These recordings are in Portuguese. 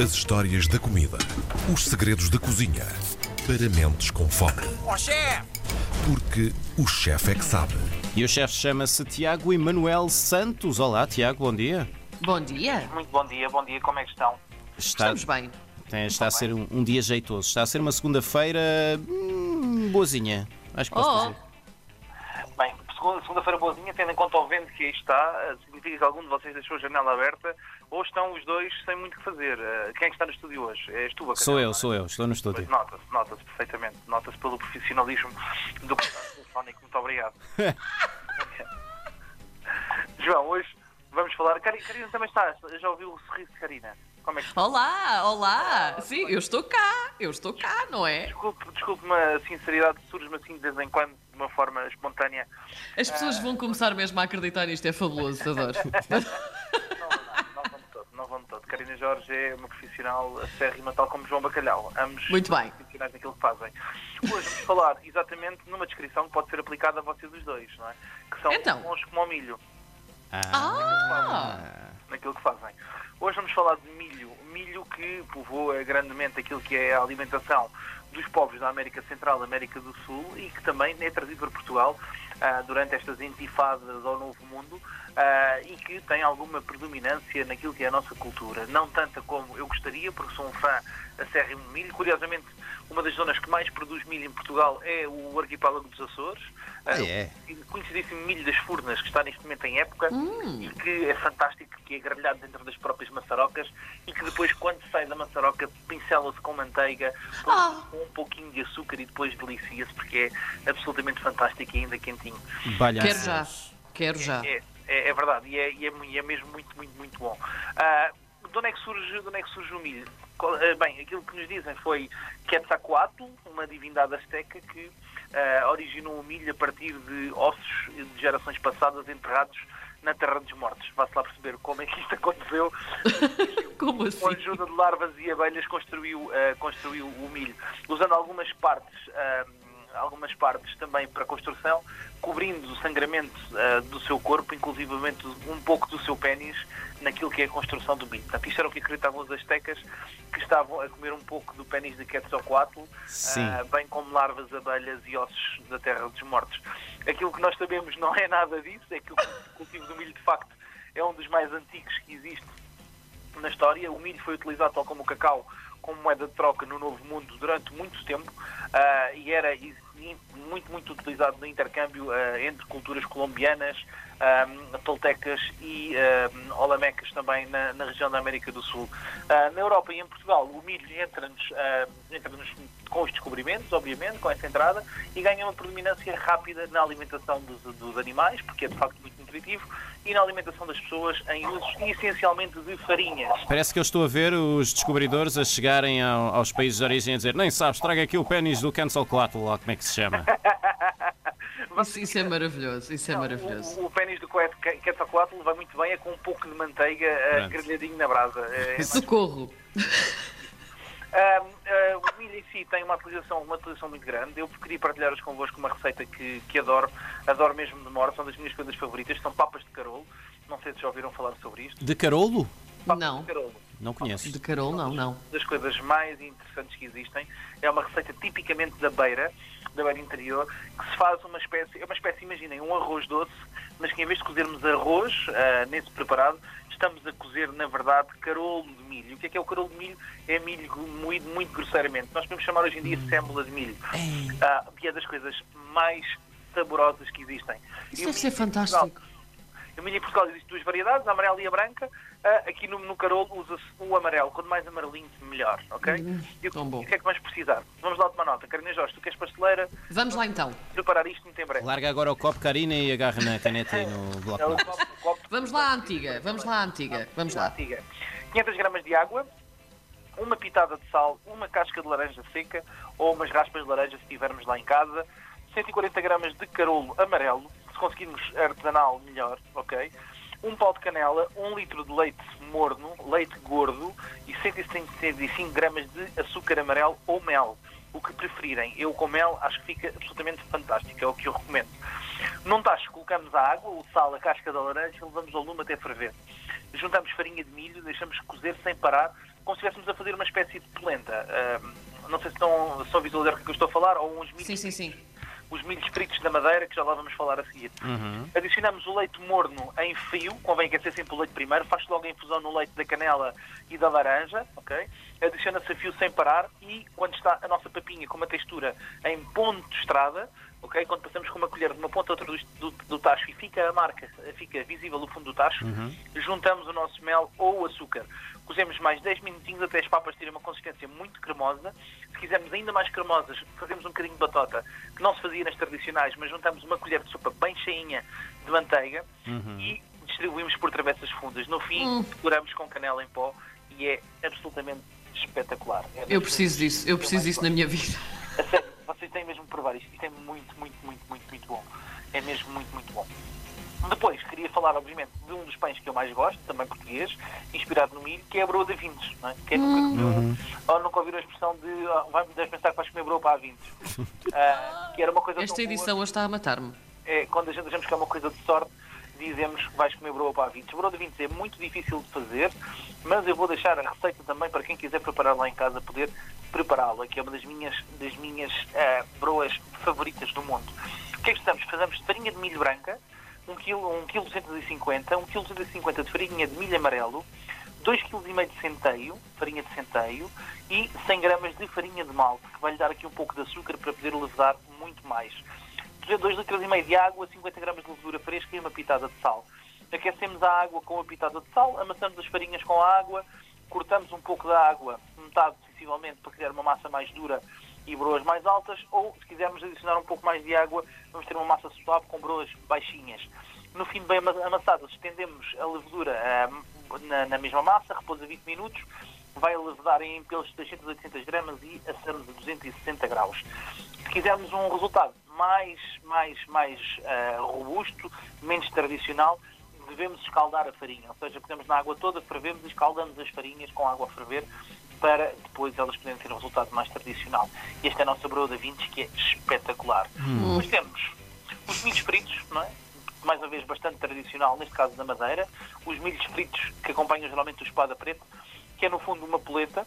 As histórias da comida. Os segredos da cozinha. Para mentes com fome. Ó chefe! Porque o chefe é que sabe. E o chefe chama-se Tiago Emanuel Santos. Olá, Tiago, bom dia. Bom dia. Muito bom dia, bom dia, como é que estão? Está, Estamos bem. tem- está a ser um, um dia jeitoso. Está a ser uma segunda-feira hum, boazinha. Acho que posso Oh. dizer. Segunda-feira boazinha, tendo em conta o vento que aí está, eh, significa que algum de vocês deixou a janela aberta ou estão os dois sem muito que fazer. Eh, Quem é que está no estúdio hoje? És tu, Bacalhau, Sou eu, é? sou eu. Estou no estúdio. nota-se, nota-se perfeitamente. Nota-se pelo profissionalismo do telefónico. Muito obrigado. João, hoje vamos falar. Karina também está. Já ouviu o sorriso de Karina? Como é que Olá, olá. Sim, eu estou cá. Eu estou cá, não é? Desculpe, desculpe-me a sinceridade, surge-me assim de vez em quando, de uma forma espontânea. As pessoas vão começar mesmo a acreditar nisto. É fabuloso, adoro. Não, não, não vão de todo, não vão de todo. Karina Jorge é uma profissional acérrima, tal como João Bacalhau. Ambos Muito bem. profissionais naquilo que fazem. Hoje vamos falar exatamente numa descrição que pode ser aplicada a vocês os dois, não é? Que são Então. bons como ao milho, Ah, naquilo que fazem. Hoje falar de milho. Milho que povoa grandemente aquilo que é a alimentação dos povos da América Central e América do Sul e que também é trazido para Portugal ah, durante estas intifadas ao Novo Mundo ah, e que tem alguma predominância naquilo que é a nossa cultura. Não tanta como eu gostaria, porque sou um fã acérrimo de milho. Curiosamente, uma das zonas que mais produz milho em Portugal é o arquipélago dos Açores. Ah, é? o conhecidíssimo milho das Furnas, que está neste momento em época e que é fantástico, que é grelhado dentro das próprias maçarocas e que depois, quando sai da maçaroca, pincela-se com manteiga, Ah. Com um pouquinho de açúcar e depois delicia-se, porque é absolutamente fantástico e ainda quentinho. Balhaças. quero já. Quero já. É, é, é verdade, e é, e é é mesmo muito, muito, muito bom. Ah, de, onde é que surge, de onde é que surge o milho? Ah, bem, aquilo que nos dizem foi Quetzalcoatl, uma divindade azteca que ah, originou o milho a partir de ossos de gerações passadas enterrados na Terra dos Mortos. Vá-se lá perceber como é que isto aconteceu. Como Com a assim? ajuda de larvas e abelhas construiu, ah, construiu o milho, usando algumas partes, ah, algumas partes também para construção, cobrindo o sangramento ah, do seu corpo, inclusivamente um pouco do seu pênis, naquilo que é a construção do milho. Portanto, isto era o que acreditavam os astecas, que estavam a comer um pouco do pênis de Quetzalcoatl, ah, bem como larvas, abelhas e ossos da terra dos mortos. Aquilo que nós sabemos não é nada disso, é que o cultivo do milho, de facto, é um dos mais antigos que existe na história. O milho foi utilizado, tal como o cacau, como moeda de troca no Novo Mundo durante muito tempo ah, e era muito, muito utilizado no intercâmbio ah, entre culturas colombianas, ah, toltecas e ah, olamecas também na, na região da América do Sul. Ah, na Europa e em Portugal, o milho entra-nos ah, entra-nos com os descobrimentos, obviamente, com essa entrada, e ganha uma predominância rápida na alimentação dos, dos animais, porque é de facto muito nutritivo, e na alimentação das pessoas em usos essencialmente de farinhas. Parece que eu estou a ver os descobridores a chegarem ao- aos países de origem a dizer nem sabes, traga aqui o pênis do Quetzalcoatl, lá como é que se chama. Isso, isso é maravilhoso. Isso é maravilhoso. O, o pênis do Quet- Que- Quetzalcoatl vai muito bem, é com um pouco de manteiga uh, grelhadinho na brasa. É- é Socorro. Ah, ah, o milho em si tem uma utilização, uma utilização muito grande. Eu queria partilhar-vos convosco uma receita que, que adoro, adoro mesmo de morte, são das minhas coisas favoritas, são papas de carolo. Não sei se já ouviram falar sobre isto. De Carolo? Papas Não. de carolo. Não conheço. De Carol, não, não. das coisas mais interessantes que existem. É uma receita tipicamente da beira, da beira interior, que se faz uma espécie, é uma espécie, imaginem, um arroz doce, mas que em vez de cozermos arroz ah, nesse preparado, estamos a cozer, na verdade, carolo de milho. O que é que é o carolo de milho? É milho moído muito grosseiramente. Nós podemos chamar hoje em dia sêmbola de milho. Ah, que é das coisas mais saborosas que existem. Isso E deve ser milho em Portugal- fantástico. o milho em Portugal existe duas variedades, a amarela e a branca. Ah, aqui no, no Carolo usa-se o amarelo. Quanto mais amarelinho, melhor, ok? e, o, bom. o que é que vamos precisar? Vamos lá tomar nota. Carina Jorge, tu queres pasteleira? Vamos lá então. Preparar isto muito em breve. Larga agora o copo, Karina, e agarra na caneta e no bloco. É o copo, o copo Vamos lá antiga. Vamos lá antiga. Vamos lá. antiga. 500 gramas de água, uma pitada de sal, uma casca de laranja seca ou umas raspas de laranja se tivermos lá em casa, 140 gramas de carolo amarelo, se conseguirmos artesanal, melhor, ok? Um pau de canela, um litro de leite morno, leite gordo e 175 gramas de açúcar amarelo ou mel. O que preferirem. Eu com mel acho que fica absolutamente fantástico, é o que eu recomendo. Num tacho colocamos a água, o sal, a casca da laranja e levamos ao lume até ferver. Juntamos farinha de milho, deixamos cozer sem parar, como se estivéssemos a fazer uma espécie de polenta. Ah, não sei se estão, se estão a visualizar o que eu estou a falar, ou uns milhos Sim, sim, sim. Os milhos fritos da madeira, que já lá vamos falar a seguir. Adicionamos o leite morno em fio, convém aquecer sempre o leite primeiro, faz logo a infusão no leite da canela e da laranja, ok? Adiciona-se a fio sem parar e quando está a nossa papinha com uma textura em ponto de estrada, ok? Quando passamos com uma colher de uma ponta a outra do, do, do tacho e fica a marca, fica visível o fundo do tacho, juntamos o nosso mel ou o açúcar. Cozemos mais 10 minutinhos até as papas terem uma consistência muito cremosa. Se quisermos ainda mais cremosas, fazemos um bocadinho de batota, que não se fazia nas tradicionais, mas juntamos uma colher de sopa bem cheinha de manteiga e distribuímos por travessas fundas. No fim, decoramos com canela em pó e é absolutamente espetacular. É Eu preciso disso, eu preciso disso na minha vida. Têm mesmo que provar isto. Isto é muito, muito, muito, muito, muito bom. É mesmo muito, muito bom. Depois, queria falar, obviamente, de um dos pães que eu mais gosto, também português, inspirado no milho, que é a broa de vintes. Não é? Quem nunca comeu, ou nunca ouviram a expressão de ah, vai deves pensar que vais comer broa para a vintes. Ah, que era uma coisa Esta tão boa edição hoje está a matar-me. é, quando a gente achamos que é uma coisa de sorte, dizemos que vais comer broa para a vintes. Broa de vintes é muito difícil de fazer, mas eu vou deixar a receita também para quem quiser preparar lá em casa, poder prepará-la, que é uma das minhas, das minhas ah, broas favoritas do mundo. O que é que estamos? Fazemos farinha de milho branca, 1 kg, 1 kg 250, 1 kg 250 de farinha de milho amarelo, 2 kg de centeio, farinha de centeio, e 100 gramas de farinha de malte, que vai lhe dar aqui um pouco de açúcar para poder levedar muito mais. 2 litros e meio de água, 50 gramas de levedura fresca e uma pitada de sal. Aquecemos a água com a pitada de sal, amassamos as farinhas com a água, cortamos um pouco da água, metade sensivelmente, para criar uma massa mais dura e broas mais altas, ou se quisermos adicionar um pouco mais de água, vamos ter uma massa suave com broas baixinhas. No fim, bem ama- amassadas, estendemos a levedura ah, na, na mesma massa, repousa 20 minutos, vai levedar em pelos de 600 a 800 gramas e assamos a 260 graus. Se quisermos um resultado mais, mais, mais ah, robusto, menos tradicional, devemos escaldar a farinha. Ou seja, põemos na água toda, fervemos e escaldamos as farinhas com água a ferver para depois elas poderem ter um resultado mais tradicional. E esta é a nossa broa da vintes, que é espetacular. Depois temos os milhos fritos, não é? mais uma vez bastante tradicional, neste caso da Madeira, os milhos fritos que acompanham geralmente o espada preto, que é no fundo uma poleta,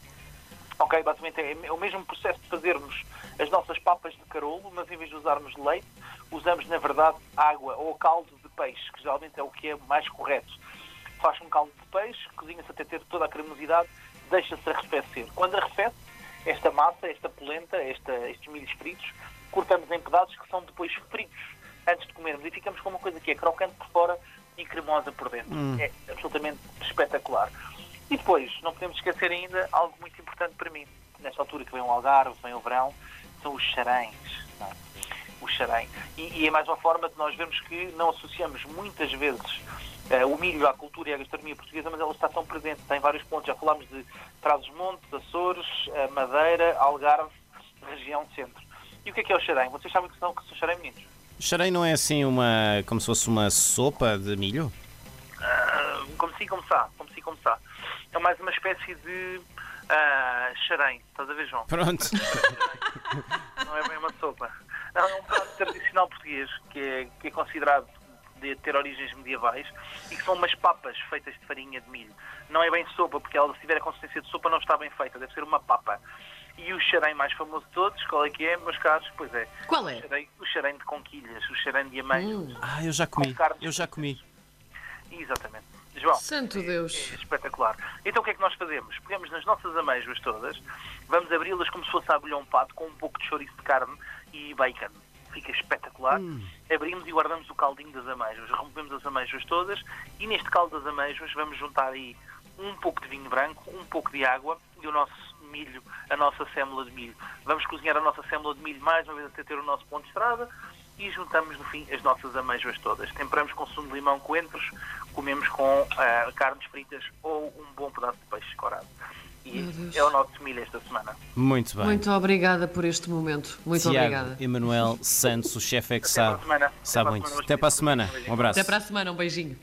Ok, basicamente é o mesmo processo de fazermos as nossas papas de carolo, mas em vez de usarmos leite, usamos na verdade água ou caldo de peixe, que geralmente é o que é mais correto. Faz um caldo de peixe, cozinha-se até ter toda a cremosidade, deixa-se arrefecer. Quando arrefece, esta massa, esta polenta, esta, estes milhos fritos, cortamos em pedaços que são depois fritos antes de comermos e ficamos com uma coisa que é crocante por fora e cremosa por dentro. É absolutamente espetacular. E depois, não podemos esquecer ainda algo muito importante para mim. Nesta altura que vem o Algarve, vem o verão, são os charães. não é? O charém. E, e é mais uma forma de nós vermos que não associamos muitas vezes eh, o milho à cultura e à gastronomia portuguesa, mas ela está tão presente, tem vários pontos. Já falámos de Trás-os-Montes, Açores, eh, Madeira, Algarve, região centro. E o que é que é o charém? Vocês sabem que são, que são charém, meninos? Xarei não é assim uma. como se fosse uma sopa de milho? Ah, como se começar, como se começar. É mais uma espécie de ah, charém, estás a ver, João? Pronto. Não é bem uma sopa. Não, é um prato tradicional português que é, que é considerado de ter origens medievais e que são umas papas feitas de farinha de milho. Não é bem sopa, porque ela se tiver a consistência de sopa não está bem feita, deve ser uma papa. E o xarém mais famoso de todos, qual é que é, meus caros? Pois é, Qual é? o xarém, o xarém de conquilhas, o xarém de ameijo. Ah, eu já comi. Eu já comi. Exatamente. João, Santo é- Deus. É espetacular. Então o que é que nós fazemos? Pegamos nas nossas amêijoas todas, vamos abri-las como se fosse a abelhão pato, com um pouco de chouriço de carne e bacon. Fica espetacular. Abrimos e guardamos o caldinho das amêijoas. Rompemos as amêijoas todas e neste caldo das amêijoas vamos juntar aí um pouco de vinho branco, um pouco de água e o nosso milho, a nossa sémola de milho. Vamos cozinhar a nossa sémola de milho mais uma vez até ter o nosso ponto de estrada e juntamos no fim as nossas amêijoas todas. Temperamos com sumo de limão, coentros, comemos com ah, carnes fritas ou um bom pedaço de peixe escorado. E é o nosso milho esta semana. Muito bem. Muito obrigada por este momento. Muito Tiago obrigada. Emanuel Santos, o chefe é que Até para a sabe. Sabe para a muito. semana. Até para a semana. Um abraço. Até para a semana, um beijinho.